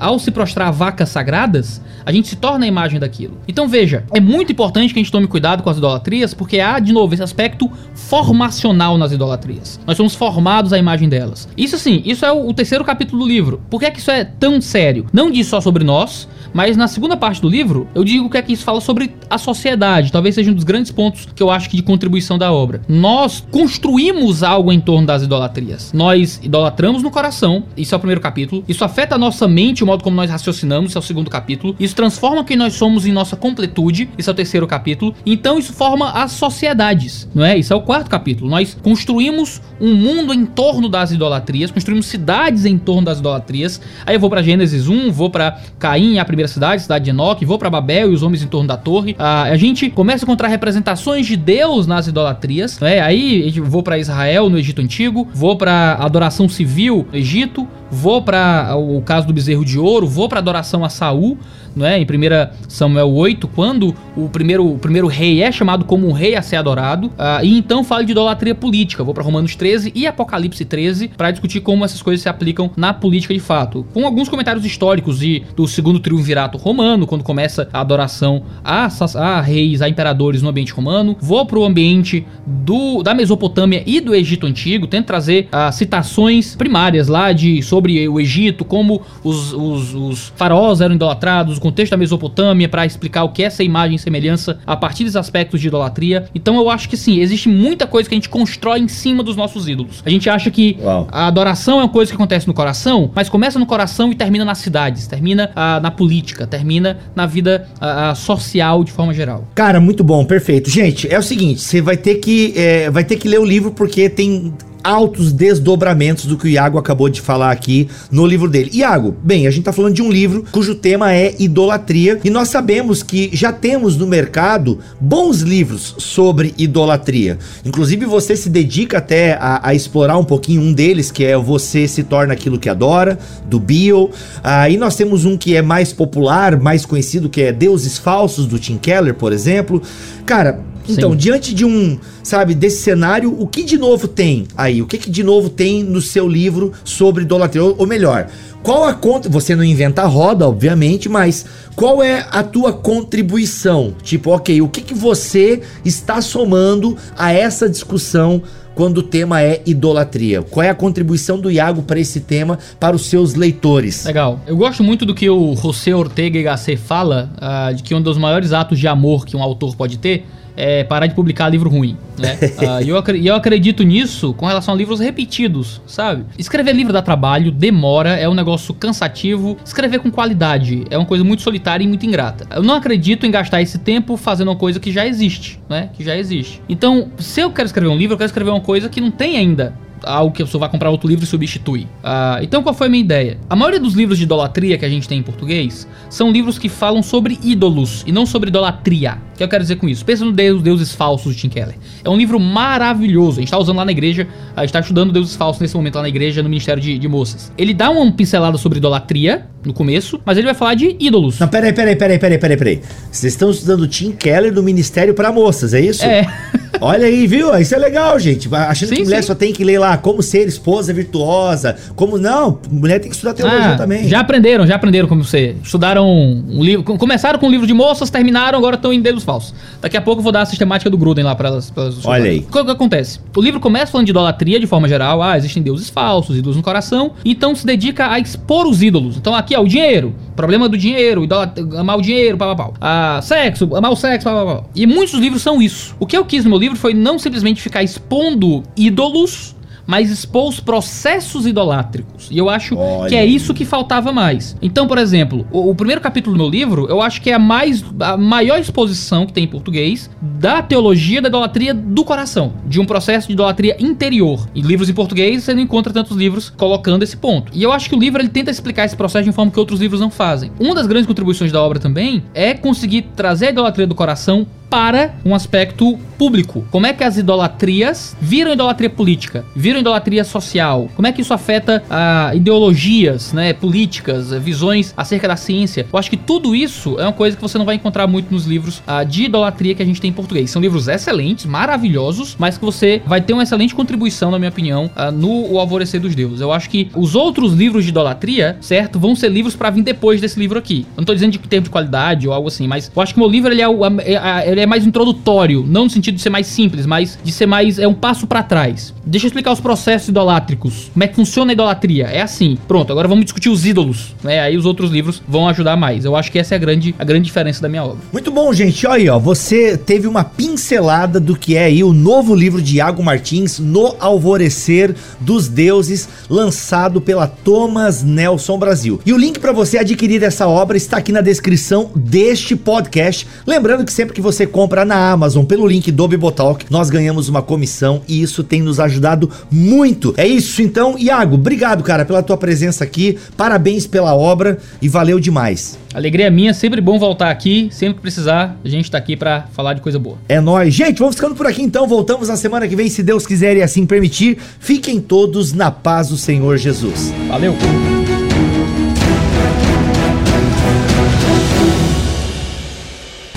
ao se prostrar a vacas sagradas, a gente se torna a imagem daquilo. Então, veja, é muito importante que a gente tome cuidado com as idolatrias, porque há, de novo, esse aspecto formacional nas idolatrias. Nós somos formados à imagem delas. Isso, assim, isso é o, o terceiro capítulo do livro. Por que é que isso é tão sério? Não diz só sobre nós, mas na segunda parte do livro, eu digo que é que isso fala sobre a sociedade. Talvez seja um dos grandes pontos que eu acho que de contribuição da obra. Nós construímos algo em torno das idolatrias. Nós idolatramos no coração, isso é o primeiro capítulo. Isso afeta a nossa mente, o modo como nós raciocinamos, isso é o segundo capítulo. Isso transforma quem nós somos em nossa completude, isso é o terceiro capítulo. Então isso forma as sociedades, não é? Isso é o quarto capítulo. Nós construímos um mundo em torno das idolatrias, construímos cidades em torno das idolatrias. Aí eu vou pra Gênesis 1, vou pra Caim, a primeira cidade, cidade de Enoque, vou pra Babel e os homens em torno da torre. Ah, a gente começa a encontrar representações de Deus nas idolatrias, é? Aí eu vou pra Israel no Egito antigo, vou pra adoração civil no Egito, vou pra o caso do bezerro de ouro, vou pra adoração a Saul, não é? Em 1 Samuel 8, quando o primeiro, o primeiro rei é chamado como um rei a ser adorado, ah, e então fala de idolatria política. Vou para Romanos 13 e Apocalipse 13 para discutir como essas coisas se aplicam na política de fato. Com alguns comentários históricos e do segundo triunvirato romano, quando começa a adoração a, a reis, a imperadores no ambiente romano. Vou pro ambiente do, da Mesopotâmia e do Egito antigo, tento trazer ah, citações primárias lá de sobre o Egito, como os, os, os faraós eram idolatrados, o contexto da Mesopotâmia para explicar o que é essa imagem e semelhança a partir dos aspectos de idolatria. Então eu acho que sim, existe muita coisa que a gente constrói em cima dos nossos ídolos. A gente acha que Uau. a adoração é uma coisa que acontece no coração, mas começa no coração e termina nas cidades, termina ah, na política, termina na vida ah, ah, social de forma geral. Cara, muito bom, perfeito. Gente, é o seguinte, você vai ter que é, vai ter que ler o livro porque tem altos desdobramentos do que o Iago acabou de falar aqui no livro dele. Iago, bem, a gente tá falando de um livro cujo tema é idolatria e nós sabemos que já temos no mercado bons livros sobre idolatria. Inclusive você se dedica até a, a explorar um pouquinho um deles, que é Você se torna aquilo que adora, do Bill. Aí nós temos um que é mais popular, mais conhecido, que é Deuses Falsos, do Tim Keller, por exemplo. Cara, então, Sim. diante de um, sabe, desse cenário, o que de novo tem aí? O que, que de novo tem no seu livro sobre idolatria? Ou, ou melhor, qual a conta. Você não inventa a roda, obviamente, mas qual é a tua contribuição? Tipo, ok, o que, que você está somando a essa discussão quando o tema é idolatria? Qual é a contribuição do Iago para esse tema para os seus leitores? Legal. Eu gosto muito do que o José Ortega y Gasset fala, ah, de que um dos maiores atos de amor que um autor pode ter é parar de publicar livro ruim, né? Ah, E eu, e eu acredito nisso com relação a livros repetidos, sabe? Escrever livro dá trabalho, demora, é um negócio cansativo. Escrever com qualidade é uma coisa muito solitária e muito ingrata. Eu não acredito em gastar esse tempo fazendo uma coisa que já existe, né? Que já existe. Então, se eu quero escrever um livro, eu quero escrever uma coisa que não tem ainda algo que a pessoa vai comprar outro livro e substitui. Ah, então qual foi a minha ideia? A maioria dos livros de idolatria que a gente tem em português são livros que falam sobre ídolos e não sobre idolatria. O que eu quero dizer com isso? Pensa no Deus, Deuses Falsos de Tim Keller. É um livro maravilhoso. A gente tá usando lá na igreja, a gente tá estudando Deuses Falsos nesse momento lá na igreja, no Ministério de, de Moças. Ele dá uma pincelada sobre idolatria no começo, mas ele vai falar de ídolos. Não, peraí, peraí, peraí, peraí, peraí, peraí. Vocês estão estudando Tim Keller do Ministério para Moças, é isso? É. Olha aí, viu? Isso é legal, gente. Achando Sim, que mulher sim. só tem que ler lá como ser esposa virtuosa, como não, mulher tem que estudar teologia Ah, também. Já aprenderam, já aprenderam como você. Estudaram um livro. com- Começaram com um livro de moças, terminaram, agora estão em Deus Falsos. Daqui a pouco eu vou dar a sistemática do Gruden lá para elas. pra elas Olha aí. O que, acontece? O livro começa falando de idolatria de forma geral. Ah, existem deuses falsos, ídolos no coração. Então se dedica a expor os ídolos. Então aqui, ó, o dinheiro. Problema do dinheiro, idolat- amar o dinheiro, pá, pá, pá. Ah, sexo, amar o sexo, pá, pá, pá. E muitos livros são isso. O que eu quis no meu livro foi não simplesmente ficar expondo ídolos mas expor os processos idolátricos. E eu acho Olha que é isso que faltava mais. Então, por exemplo, o, o primeiro capítulo do meu livro, eu acho que é a mais a maior exposição que tem em português da teologia da idolatria do coração, de um processo de idolatria interior. Em livros em português você não encontra tantos livros colocando esse ponto. E eu acho que o livro ele tenta explicar esse processo de uma forma que outros livros não fazem. Uma das grandes contribuições da obra também é conseguir trazer a idolatria do coração para um aspecto público. Como é que as idolatrias viram idolatria política, viram idolatria social? Como é que isso afeta ah, ideologias, né, políticas, visões acerca da ciência? Eu acho que tudo isso é uma coisa que você não vai encontrar muito nos livros ah, de idolatria que a gente tem em português. São livros excelentes, maravilhosos, mas que você vai ter uma excelente contribuição, na minha opinião, ah, no O Alvorecer dos Deuses. Eu acho que os outros livros de idolatria, certo, vão ser livros para vir depois desse livro aqui. Eu não tô dizendo de termo de qualidade ou algo assim, mas eu acho que o meu livro ele é, o- é- é- ele é mais introdutório, não no sentido de ser mais simples, mas de ser mais é um passo para trás. Deixa eu explicar os processos idolátricos. Como é que funciona a idolatria? É assim. Pronto, agora vamos discutir os ídolos, né? Aí os outros livros vão ajudar mais. Eu acho que essa é a grande a grande diferença da minha obra. Muito bom, gente. Olha aí, ó. Você teve uma pincelada do que é aí o novo livro de Iago Martins, No Alvorecer dos Deuses, lançado pela Thomas Nelson Brasil. E o link para você adquirir essa obra está aqui na descrição deste podcast. Lembrando que sempre que você compra na Amazon pelo link do Bibotalk, nós ganhamos uma comissão e isso tem nos ajudado muito. É isso então, Iago, obrigado, cara, pela tua presença aqui. Parabéns pela obra e valeu demais. Alegria minha, sempre bom voltar aqui, sempre que precisar, a gente tá aqui pra falar de coisa boa. É nóis. Gente, vamos ficando por aqui então. Voltamos na semana que vem, se Deus quiser e assim permitir. Fiquem todos na paz do Senhor Jesus. Valeu.